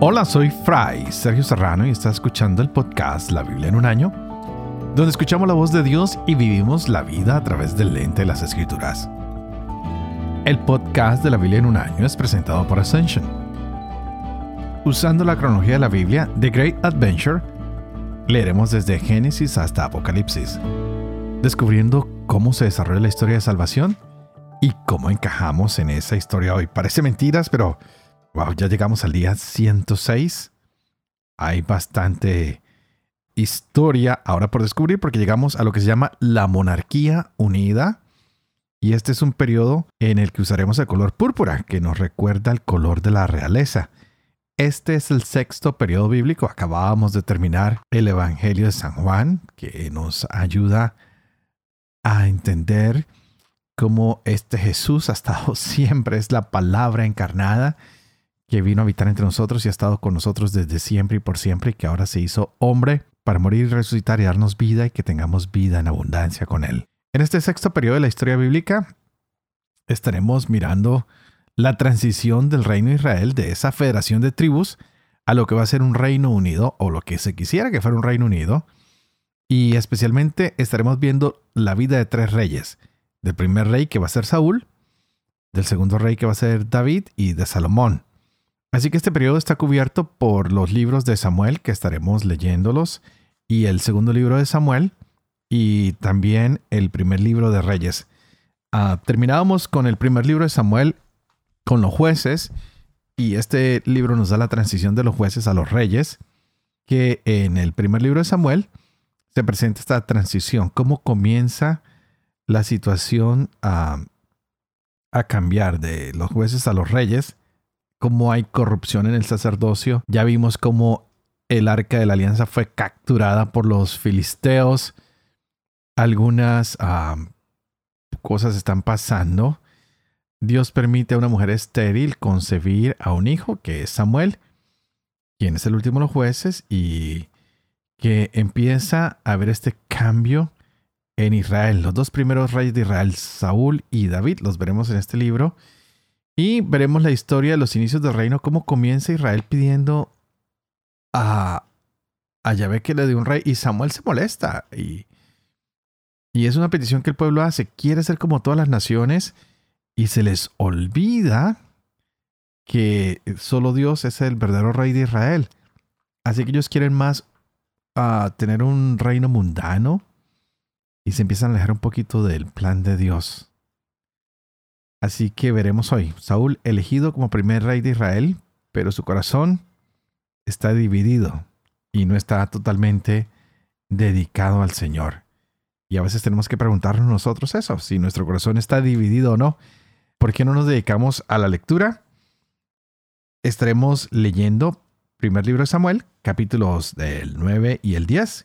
Hola, soy Fray Sergio Serrano y estás escuchando el podcast La Biblia en un año, donde escuchamos la voz de Dios y vivimos la vida a través del lente de las Escrituras. El podcast de la Biblia en un año es presentado por Ascension. Usando la cronología de la Biblia, The Great Adventure, leeremos desde Génesis hasta Apocalipsis, descubriendo cómo se desarrolla la historia de salvación y cómo encajamos en esa historia hoy. Parece mentiras, pero wow, ya llegamos al día 106. Hay bastante historia ahora por descubrir porque llegamos a lo que se llama la monarquía unida. Y este es un periodo en el que usaremos el color púrpura, que nos recuerda el color de la realeza. Este es el sexto periodo bíblico. Acabábamos de terminar el Evangelio de San Juan, que nos ayuda a entender cómo este Jesús ha estado siempre, es la palabra encarnada que vino a habitar entre nosotros y ha estado con nosotros desde siempre y por siempre, y que ahora se hizo hombre para morir y resucitar y darnos vida y que tengamos vida en abundancia con Él. En este sexto periodo de la historia bíblica estaremos mirando la transición del reino de Israel de esa federación de tribus a lo que va a ser un reino unido o lo que se quisiera que fuera un reino unido. Y especialmente estaremos viendo la vida de tres reyes. Del primer rey que va a ser Saúl, del segundo rey que va a ser David y de Salomón. Así que este periodo está cubierto por los libros de Samuel que estaremos leyéndolos y el segundo libro de Samuel y también el primer libro de Reyes. Uh, terminábamos con el primer libro de Samuel con los jueces y este libro nos da la transición de los jueces a los reyes, que en el primer libro de Samuel se presenta esta transición, cómo comienza la situación a cambiar de los jueces a los reyes, cómo hay corrupción en el sacerdocio, ya vimos cómo el arca de la alianza fue capturada por los filisteos, algunas cosas están pasando Dios permite a una mujer estéril concebir a un hijo, que es Samuel, quien es el último de los jueces, y que empieza a haber este cambio en Israel. Los dos primeros reyes de Israel, Saúl y David, los veremos en este libro. Y veremos la historia de los inicios del reino, cómo comienza Israel pidiendo a, a Yahvé que le dé un rey. Y Samuel se molesta. Y, y es una petición que el pueblo hace. Quiere ser como todas las naciones y se les olvida que solo Dios es el verdadero rey de Israel. Así que ellos quieren más uh, tener un reino mundano y se empiezan a alejar un poquito del plan de Dios. Así que veremos hoy, Saúl elegido como primer rey de Israel, pero su corazón está dividido y no está totalmente dedicado al Señor. Y a veces tenemos que preguntarnos nosotros eso, si nuestro corazón está dividido o no. ¿Por qué no nos dedicamos a la lectura? Estaremos leyendo primer libro de Samuel, capítulos del 9 y el 10.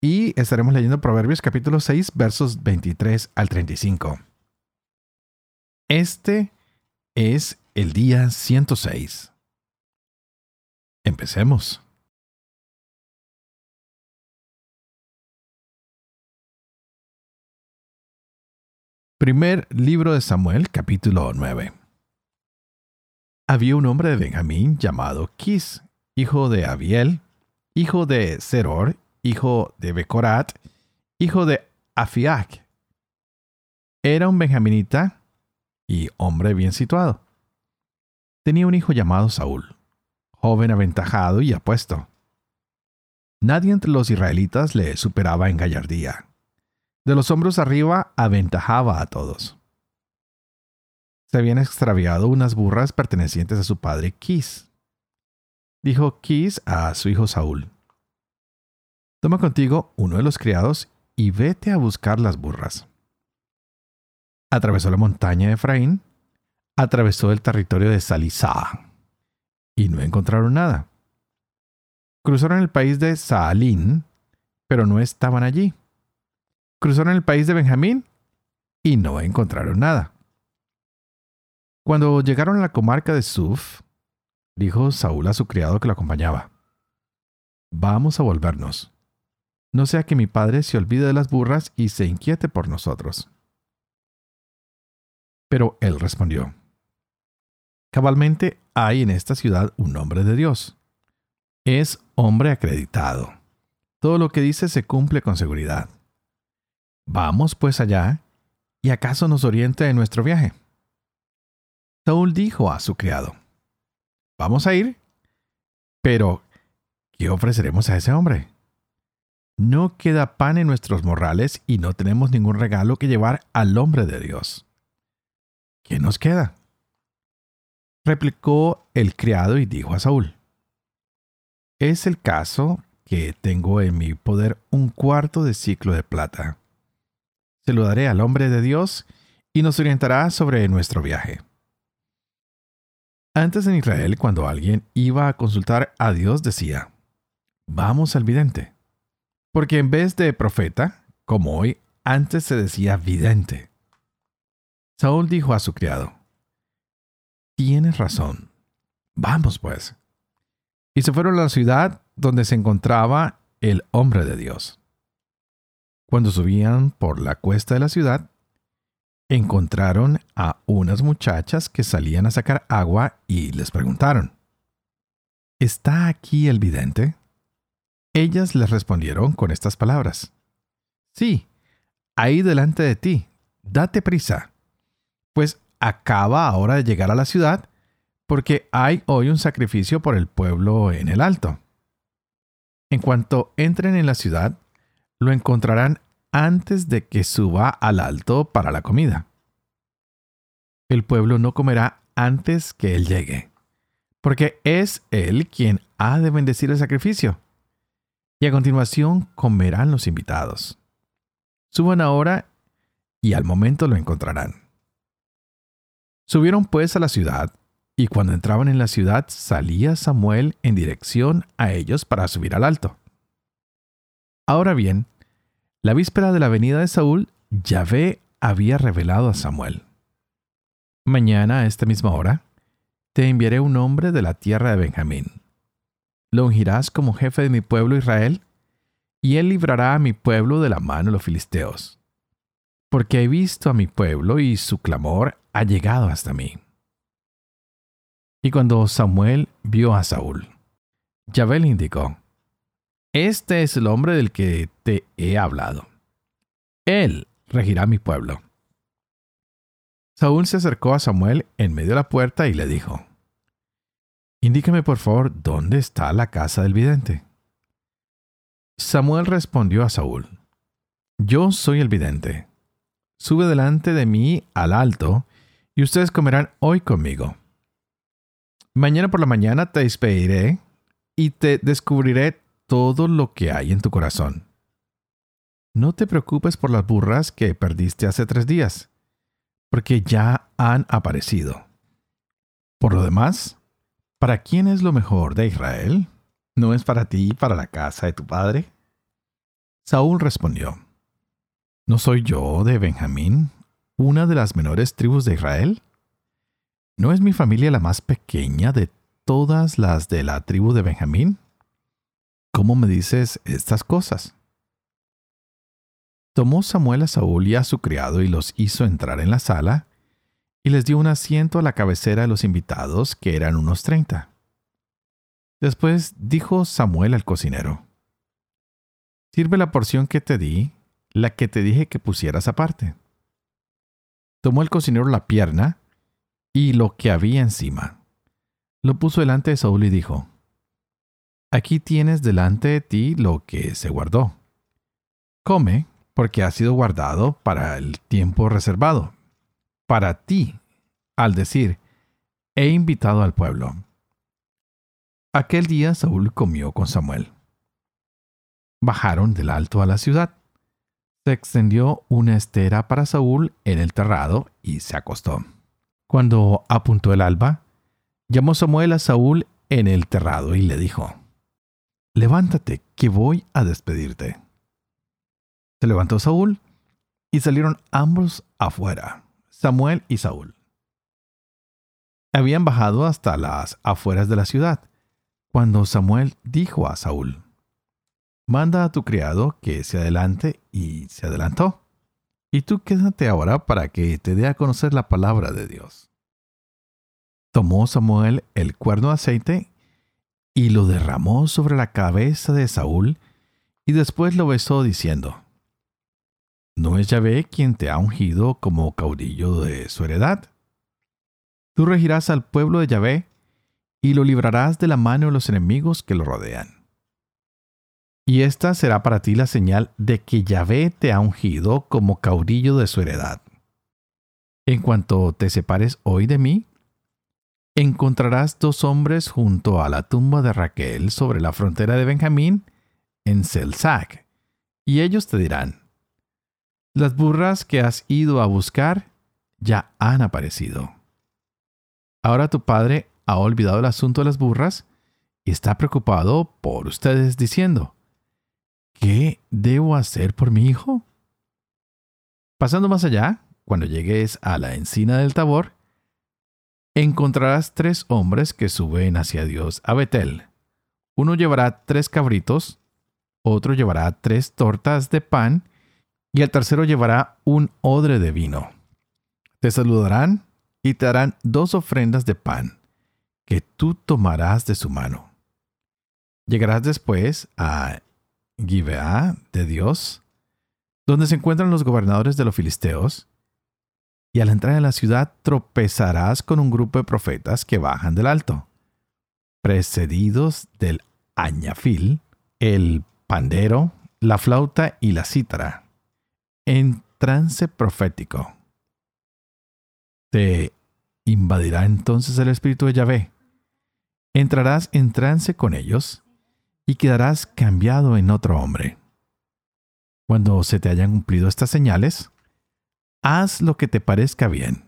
Y estaremos leyendo Proverbios capítulo 6, versos 23 al 35. Este es el día 106. Empecemos. Primer libro de Samuel, capítulo 9. Había un hombre de Benjamín llamado Kis, hijo de Abiel, hijo de Zeror, hijo de Becorat, hijo de Afiac. Era un benjaminita y hombre bien situado. Tenía un hijo llamado Saúl, joven aventajado y apuesto. Nadie entre los israelitas le superaba en gallardía de los hombros arriba aventajaba a todos. Se habían extraviado unas burras pertenecientes a su padre Kis. Dijo Kis a su hijo Saúl, Toma contigo uno de los criados y vete a buscar las burras. Atravesó la montaña de Efraín, atravesó el territorio de Salisá, y no encontraron nada. Cruzaron el país de Saalín, pero no estaban allí cruzaron el país de Benjamín y no encontraron nada. Cuando llegaron a la comarca de Suf, dijo Saúl a su criado que lo acompañaba, Vamos a volvernos. No sea que mi padre se olvide de las burras y se inquiete por nosotros. Pero él respondió, Cabalmente hay en esta ciudad un hombre de Dios. Es hombre acreditado. Todo lo que dice se cumple con seguridad. Vamos pues allá, y acaso nos oriente en nuestro viaje. Saúl dijo a su criado, Vamos a ir, pero ¿qué ofreceremos a ese hombre? No queda pan en nuestros morrales y no tenemos ningún regalo que llevar al hombre de Dios. ¿Qué nos queda? Replicó el criado y dijo a Saúl, Es el caso que tengo en mi poder un cuarto de ciclo de plata. Se lo daré al hombre de Dios y nos orientará sobre nuestro viaje. Antes en Israel, cuando alguien iba a consultar a Dios, decía, vamos al vidente. Porque en vez de profeta, como hoy, antes se decía vidente. Saúl dijo a su criado, Tienes razón. Vamos pues. Y se fueron a la ciudad donde se encontraba el hombre de Dios. Cuando subían por la cuesta de la ciudad, encontraron a unas muchachas que salían a sacar agua y les preguntaron, ¿Está aquí el vidente? Ellas les respondieron con estas palabras, Sí, ahí delante de ti, date prisa, pues acaba ahora de llegar a la ciudad, porque hay hoy un sacrificio por el pueblo en el alto. En cuanto entren en la ciudad, lo encontrarán antes de que suba al alto para la comida. El pueblo no comerá antes que él llegue, porque es él quien ha de bendecir el sacrificio. Y a continuación comerán los invitados. Suban ahora y al momento lo encontrarán. Subieron pues a la ciudad, y cuando entraban en la ciudad salía Samuel en dirección a ellos para subir al alto. Ahora bien, la víspera de la venida de Saúl, Yahvé había revelado a Samuel. Mañana a esta misma hora, te enviaré un hombre de la tierra de Benjamín. Lo ungirás como jefe de mi pueblo Israel, y él librará a mi pueblo de la mano de los filisteos. Porque he visto a mi pueblo y su clamor ha llegado hasta mí. Y cuando Samuel vio a Saúl, Yahvé le indicó, este es el hombre del que te he hablado. Él regirá mi pueblo. Saúl se acercó a Samuel en medio de la puerta y le dijo, Indíqueme por favor dónde está la casa del vidente. Samuel respondió a Saúl, Yo soy el vidente. Sube delante de mí al alto, y ustedes comerán hoy conmigo. Mañana por la mañana te despediré y te descubriré todo lo que hay en tu corazón. No te preocupes por las burras que perdiste hace tres días, porque ya han aparecido. Por lo demás, ¿para quién es lo mejor de Israel? ¿No es para ti y para la casa de tu padre? Saúl respondió, ¿No soy yo de Benjamín, una de las menores tribus de Israel? ¿No es mi familia la más pequeña de todas las de la tribu de Benjamín? ¿Cómo me dices estas cosas? Tomó Samuel a Saúl y a su criado y los hizo entrar en la sala, y les dio un asiento a la cabecera de los invitados, que eran unos treinta. Después dijo Samuel al cocinero, Sirve la porción que te di, la que te dije que pusieras aparte. Tomó el cocinero la pierna y lo que había encima. Lo puso delante de Saúl y dijo, Aquí tienes delante de ti lo que se guardó. Come, porque ha sido guardado para el tiempo reservado. Para ti, al decir, he invitado al pueblo. Aquel día Saúl comió con Samuel. Bajaron del alto a la ciudad. Se extendió una estera para Saúl en el terrado y se acostó. Cuando apuntó el alba, llamó Samuel a Saúl en el terrado y le dijo, levántate, que voy a despedirte. Se levantó Saúl y salieron ambos afuera, Samuel y Saúl. Habían bajado hasta las afueras de la ciudad, cuando Samuel dijo a Saúl, Manda a tu criado que se adelante y se adelantó. Y tú quédate ahora para que te dé a conocer la palabra de Dios. Tomó Samuel el cuerno de aceite y lo derramó sobre la cabeza de Saúl y después lo besó diciendo, ¿No es Yahvé quien te ha ungido como caudillo de su heredad? Tú regirás al pueblo de Yahvé y lo librarás de la mano de los enemigos que lo rodean. Y esta será para ti la señal de que Yahvé te ha ungido como caudillo de su heredad. En cuanto te separes hoy de mí, encontrarás dos hombres junto a la tumba de Raquel sobre la frontera de Benjamín, en Selzac, y ellos te dirán, las burras que has ido a buscar ya han aparecido. Ahora tu padre ha olvidado el asunto de las burras y está preocupado por ustedes diciendo, ¿qué debo hacer por mi hijo? Pasando más allá, cuando llegues a la encina del Tabor, encontrarás tres hombres que suben hacia Dios a Betel. Uno llevará tres cabritos, otro llevará tres tortas de pan y el tercero llevará un odre de vino. Te saludarán y te harán dos ofrendas de pan, que tú tomarás de su mano. Llegarás después a Gibeá de Dios, donde se encuentran los gobernadores de los filisteos, y al entrar en la ciudad tropezarás con un grupo de profetas que bajan del alto, precedidos del añafil, el pandero, la flauta y la cítara, en trance profético. Te invadirá entonces el espíritu de Yahvé. Entrarás en trance con ellos y quedarás cambiado en otro hombre. Cuando se te hayan cumplido estas señales, haz lo que te parezca bien,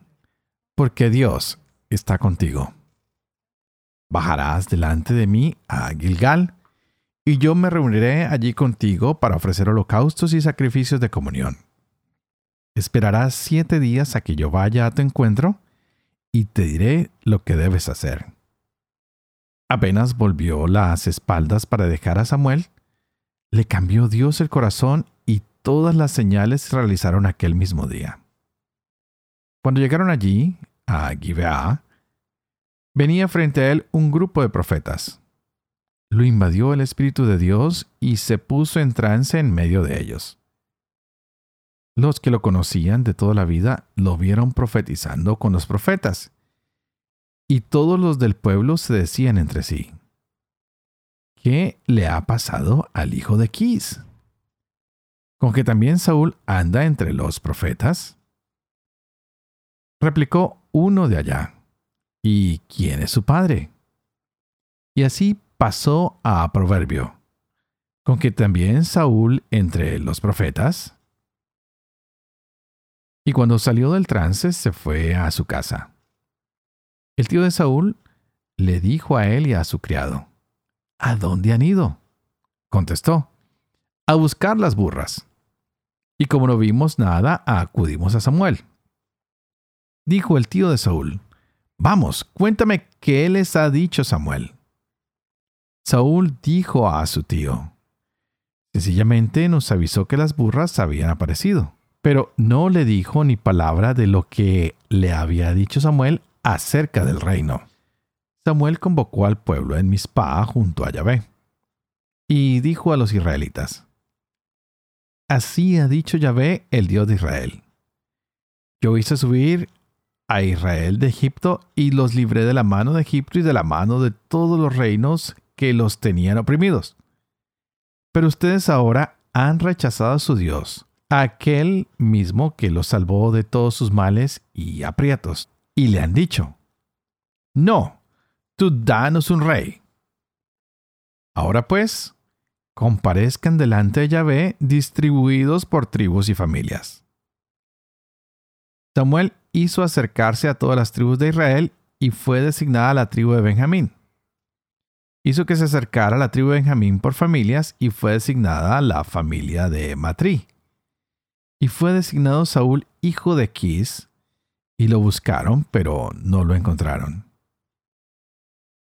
porque Dios está contigo. Bajarás delante de mí a Gilgal, y yo me reuniré allí contigo para ofrecer holocaustos y sacrificios de comunión. Esperarás siete días a que yo vaya a tu encuentro, y te diré lo que debes hacer. Apenas volvió las espaldas para dejar a Samuel, le cambió Dios el corazón y todas las señales se realizaron aquel mismo día. Cuando llegaron allí, a Gibeá, venía frente a él un grupo de profetas. Lo invadió el Espíritu de Dios y se puso en trance en medio de ellos. Los que lo conocían de toda la vida lo vieron profetizando con los profetas. Y todos los del pueblo se decían entre sí, ¿qué le ha pasado al hijo de Quis? ¿Con que también Saúl anda entre los profetas? Replicó uno de allá. ¿Y quién es su padre? Y así pasó a proverbio. ¿Con que también Saúl entre los profetas? Y cuando salió del trance se fue a su casa. El tío de Saúl le dijo a él y a su criado, ¿A dónde han ido? Contestó, a buscar las burras. Y como no vimos nada, acudimos a Samuel. Dijo el tío de Saúl, Vamos, cuéntame qué les ha dicho Samuel. Saúl dijo a su tío, Sencillamente nos avisó que las burras habían aparecido, pero no le dijo ni palabra de lo que le había dicho Samuel acerca del reino. Samuel convocó al pueblo en Mizpah junto a Yahvé, y dijo a los israelitas, Así ha dicho Yahvé, el Dios de Israel. Yo hice subir a Israel de Egipto y los libré de la mano de Egipto y de la mano de todos los reinos que los tenían oprimidos. Pero ustedes ahora han rechazado a su Dios, aquel mismo que los salvó de todos sus males y aprietos, y le han dicho, No, tú danos un rey. Ahora pues, comparezcan delante de Yahvé distribuidos por tribus y familias. Samuel hizo acercarse a todas las tribus de Israel y fue designada la tribu de Benjamín. Hizo que se acercara la tribu de Benjamín por familias y fue designada la familia de Matrí. Y fue designado Saúl hijo de Quis, y lo buscaron, pero no lo encontraron.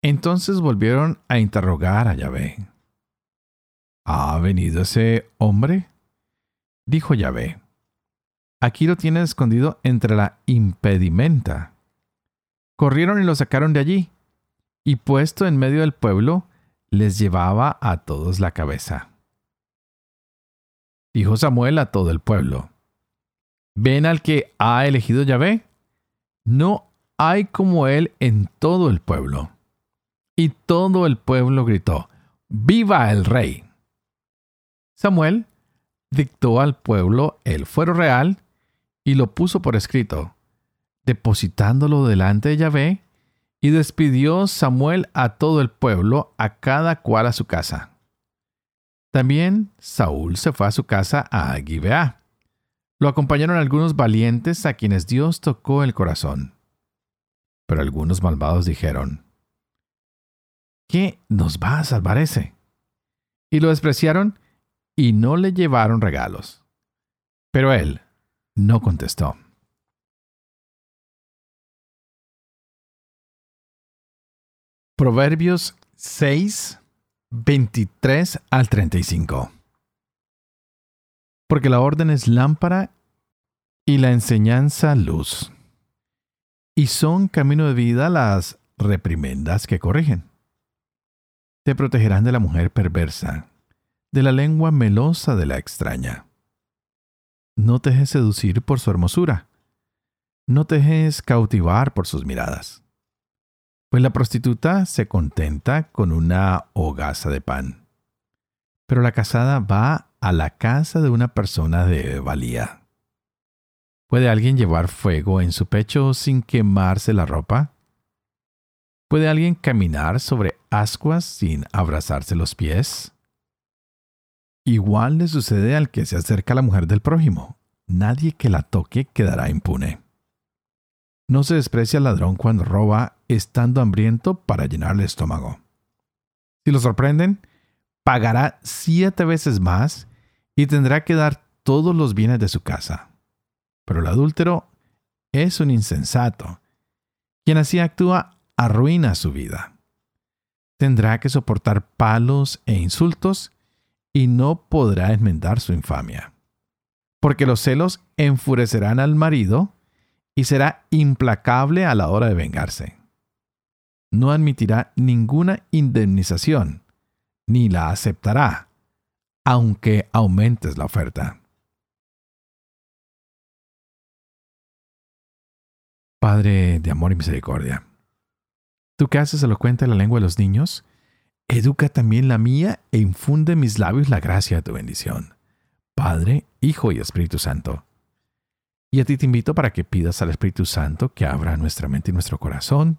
Entonces volvieron a interrogar a Yahvé. ¿Ha venido ese hombre? Dijo Yahvé. Aquí lo tiene escondido entre la impedimenta. corrieron y lo sacaron de allí, y puesto en medio del pueblo, les llevaba a todos la cabeza. Dijo Samuel a todo el pueblo, ¿ven al que ha elegido Yahvé? No hay como él en todo el pueblo. Y todo el pueblo gritó, ¡Viva el rey! Samuel dictó al pueblo el fuero real y lo puso por escrito, depositándolo delante de Yahvé, y despidió Samuel a todo el pueblo, a cada cual a su casa. También Saúl se fue a su casa a Gibeá. Lo acompañaron algunos valientes a quienes Dios tocó el corazón. Pero algunos malvados dijeron, ¿qué nos va a salvar ese? Y lo despreciaron y no le llevaron regalos. Pero él no contestó. Proverbios 6, 23 al 35. Porque la orden es lámpara y la enseñanza luz. Y son camino de vida las reprimendas que corrigen. Te protegerán de la mujer perversa, de la lengua melosa de la extraña. No te dejes seducir por su hermosura. No te dejes cautivar por sus miradas pues la prostituta se contenta con una hogaza de pan. Pero la casada va a la casa de una persona de valía. ¿Puede alguien llevar fuego en su pecho sin quemarse la ropa? ¿Puede alguien caminar sobre ascuas sin abrazarse los pies? Igual le sucede al que se acerca a la mujer del prójimo. Nadie que la toque quedará impune. No se desprecia al ladrón cuando roba estando hambriento para llenar el estómago. Si lo sorprenden, pagará siete veces más y tendrá que dar todos los bienes de su casa. Pero el adúltero es un insensato. Quien así actúa arruina su vida. Tendrá que soportar palos e insultos y no podrá enmendar su infamia. Porque los celos enfurecerán al marido y será implacable a la hora de vengarse. No admitirá ninguna indemnización, ni la aceptará, aunque aumentes la oferta. Padre de amor y misericordia, tú que haces elocuente la lengua de los niños, educa también la mía e infunde en mis labios la gracia de tu bendición. Padre, Hijo y Espíritu Santo y a ti te invito para que pidas al Espíritu Santo que abra nuestra mente y nuestro corazón,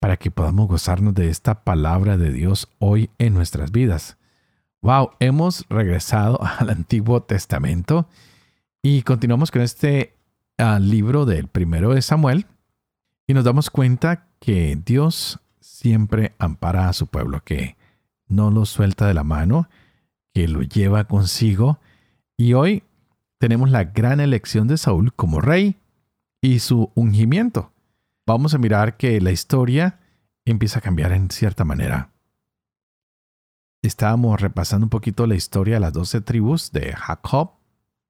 para que podamos gozarnos de esta palabra de Dios hoy en nuestras vidas. Wow, hemos regresado al Antiguo Testamento y continuamos con este ah, libro del primero de Samuel y nos damos cuenta que Dios siempre ampara a su pueblo, que no lo suelta de la mano, que lo lleva consigo. Y hoy tenemos la gran elección de Saúl como rey y su ungimiento. Vamos a mirar que la historia empieza a cambiar en cierta manera. Estábamos repasando un poquito la historia de las doce tribus de Jacob,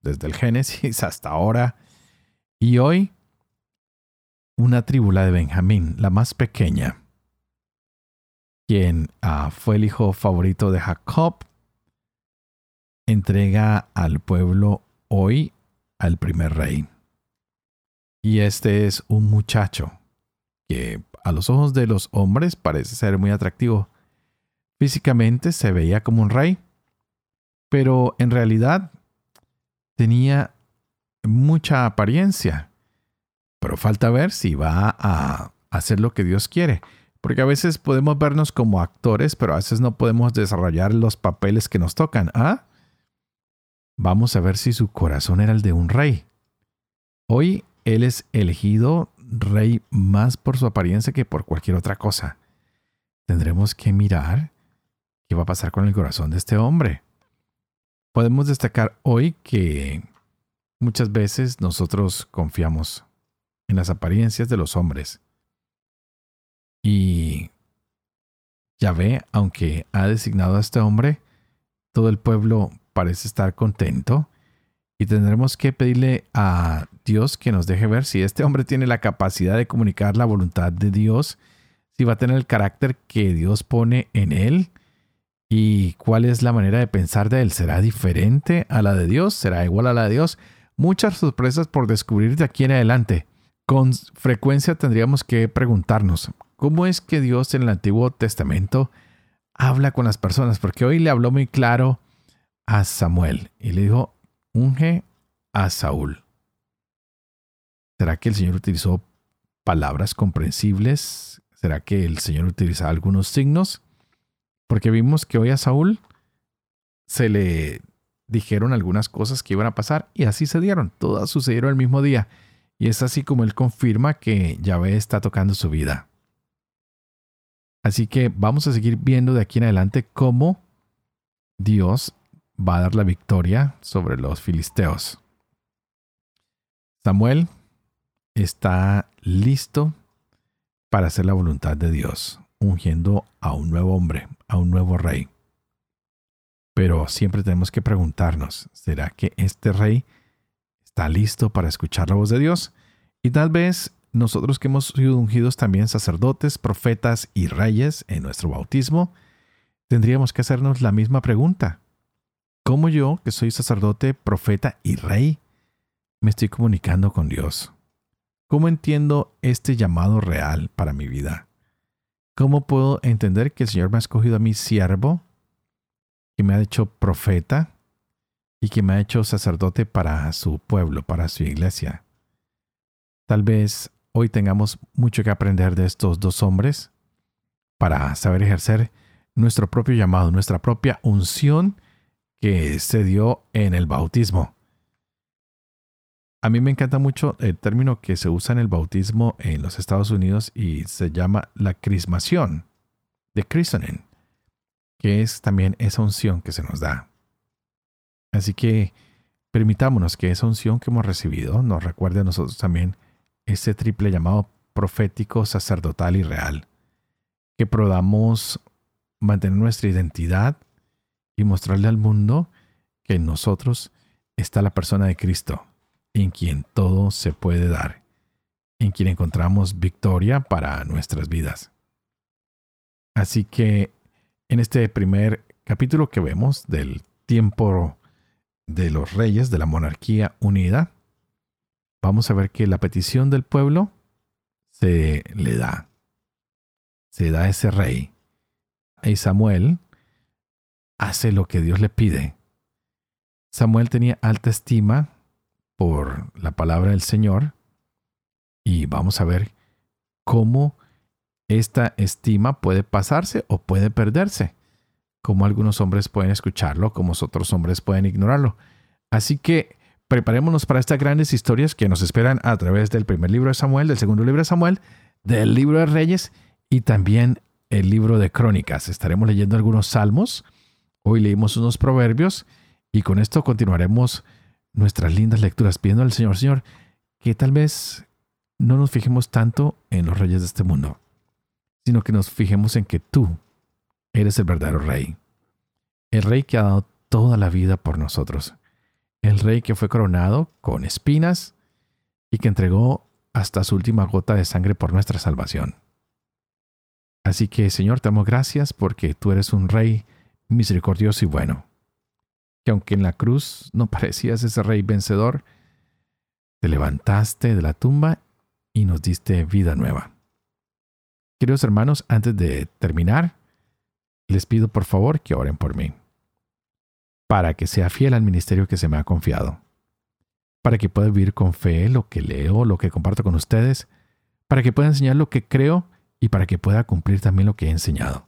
desde el Génesis hasta ahora, y hoy una tribu, la de Benjamín, la más pequeña, quien ah, fue el hijo favorito de Jacob, entrega al pueblo hoy al primer rey. Y este es un muchacho que a los ojos de los hombres parece ser muy atractivo. Físicamente se veía como un rey, pero en realidad tenía mucha apariencia. Pero falta ver si va a hacer lo que Dios quiere. Porque a veces podemos vernos como actores, pero a veces no podemos desarrollar los papeles que nos tocan. ¿Ah? Vamos a ver si su corazón era el de un rey. Hoy él es elegido rey más por su apariencia que por cualquier otra cosa. Tendremos que mirar qué va a pasar con el corazón de este hombre. Podemos destacar hoy que muchas veces nosotros confiamos en las apariencias de los hombres. Y Yahvé, aunque ha designado a este hombre, todo el pueblo parece estar contento y tendremos que pedirle a Dios que nos deje ver si este hombre tiene la capacidad de comunicar la voluntad de Dios, si va a tener el carácter que Dios pone en él y cuál es la manera de pensar de él. ¿Será diferente a la de Dios? ¿Será igual a la de Dios? Muchas sorpresas por descubrir de aquí en adelante. Con frecuencia tendríamos que preguntarnos, ¿cómo es que Dios en el Antiguo Testamento habla con las personas? Porque hoy le habló muy claro a Samuel y le dijo, unge a Saúl. ¿Será que el Señor utilizó palabras comprensibles? ¿Será que el Señor utiliza algunos signos? Porque vimos que hoy a Saúl se le dijeron algunas cosas que iban a pasar y así se dieron. Todas sucedieron el mismo día. Y es así como él confirma que Yahvé está tocando su vida. Así que vamos a seguir viendo de aquí en adelante cómo Dios va a dar la victoria sobre los filisteos. Samuel está listo para hacer la voluntad de Dios, ungiendo a un nuevo hombre, a un nuevo rey. Pero siempre tenemos que preguntarnos, ¿será que este rey está listo para escuchar la voz de Dios? Y tal vez nosotros que hemos sido ungidos también sacerdotes, profetas y reyes en nuestro bautismo, tendríamos que hacernos la misma pregunta. ¿Cómo yo, que soy sacerdote, profeta y rey, me estoy comunicando con Dios? ¿Cómo entiendo este llamado real para mi vida? ¿Cómo puedo entender que el Señor me ha escogido a mi siervo, que me ha hecho profeta y que me ha hecho sacerdote para su pueblo, para su iglesia? Tal vez hoy tengamos mucho que aprender de estos dos hombres para saber ejercer nuestro propio llamado, nuestra propia unción que se dio en el bautismo. A mí me encanta mucho el término que se usa en el bautismo en los Estados Unidos y se llama la crismación, de christening, que es también esa unción que se nos da. Así que permitámonos que esa unción que hemos recibido nos recuerde a nosotros también ese triple llamado profético, sacerdotal y real. Que podamos mantener nuestra identidad y mostrarle al mundo que en nosotros está la persona de Cristo, en quien todo se puede dar, en quien encontramos victoria para nuestras vidas. Así que en este primer capítulo que vemos del tiempo de los reyes de la monarquía unida, vamos a ver que la petición del pueblo se le da. Se da ese rey. Y Samuel hace lo que Dios le pide. Samuel tenía alta estima por la palabra del Señor y vamos a ver cómo esta estima puede pasarse o puede perderse, como algunos hombres pueden escucharlo, como otros hombres pueden ignorarlo. Así que preparémonos para estas grandes historias que nos esperan a través del primer libro de Samuel, del segundo libro de Samuel, del libro de Reyes y también el libro de Crónicas. Estaremos leyendo algunos salmos Hoy leímos unos proverbios y con esto continuaremos nuestras lindas lecturas pidiendo al Señor, Señor, que tal vez no nos fijemos tanto en los reyes de este mundo, sino que nos fijemos en que tú eres el verdadero rey, el rey que ha dado toda la vida por nosotros, el rey que fue coronado con espinas y que entregó hasta su última gota de sangre por nuestra salvación. Así que, Señor, te damos gracias porque tú eres un rey misericordioso y bueno, que aunque en la cruz no parecías ese rey vencedor, te levantaste de la tumba y nos diste vida nueva. Queridos hermanos, antes de terminar, les pido por favor que oren por mí, para que sea fiel al ministerio que se me ha confiado, para que pueda vivir con fe lo que leo, lo que comparto con ustedes, para que pueda enseñar lo que creo y para que pueda cumplir también lo que he enseñado